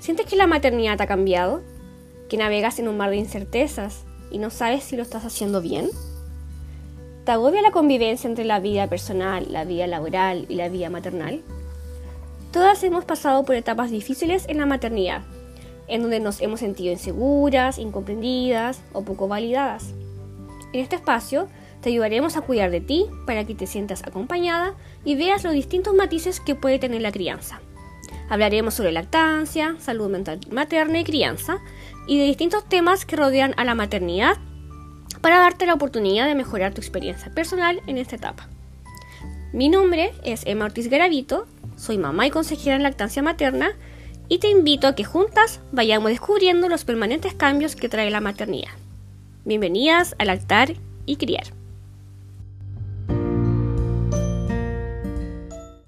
¿Sientes que la maternidad te ha cambiado? ¿Que navegas en un mar de incertezas y no sabes si lo estás haciendo bien? ¿Te agobia la convivencia entre la vida personal, la vida laboral y la vida maternal? Todas hemos pasado por etapas difíciles en la maternidad, en donde nos hemos sentido inseguras, incomprendidas o poco validadas. En este espacio te ayudaremos a cuidar de ti para que te sientas acompañada y veas los distintos matices que puede tener la crianza. Hablaremos sobre lactancia, salud mental materna y crianza y de distintos temas que rodean a la maternidad para darte la oportunidad de mejorar tu experiencia personal en esta etapa. Mi nombre es Emma Ortiz Garavito, soy mamá y consejera en lactancia materna y te invito a que juntas vayamos descubriendo los permanentes cambios que trae la maternidad. Bienvenidas a Lactar y Criar.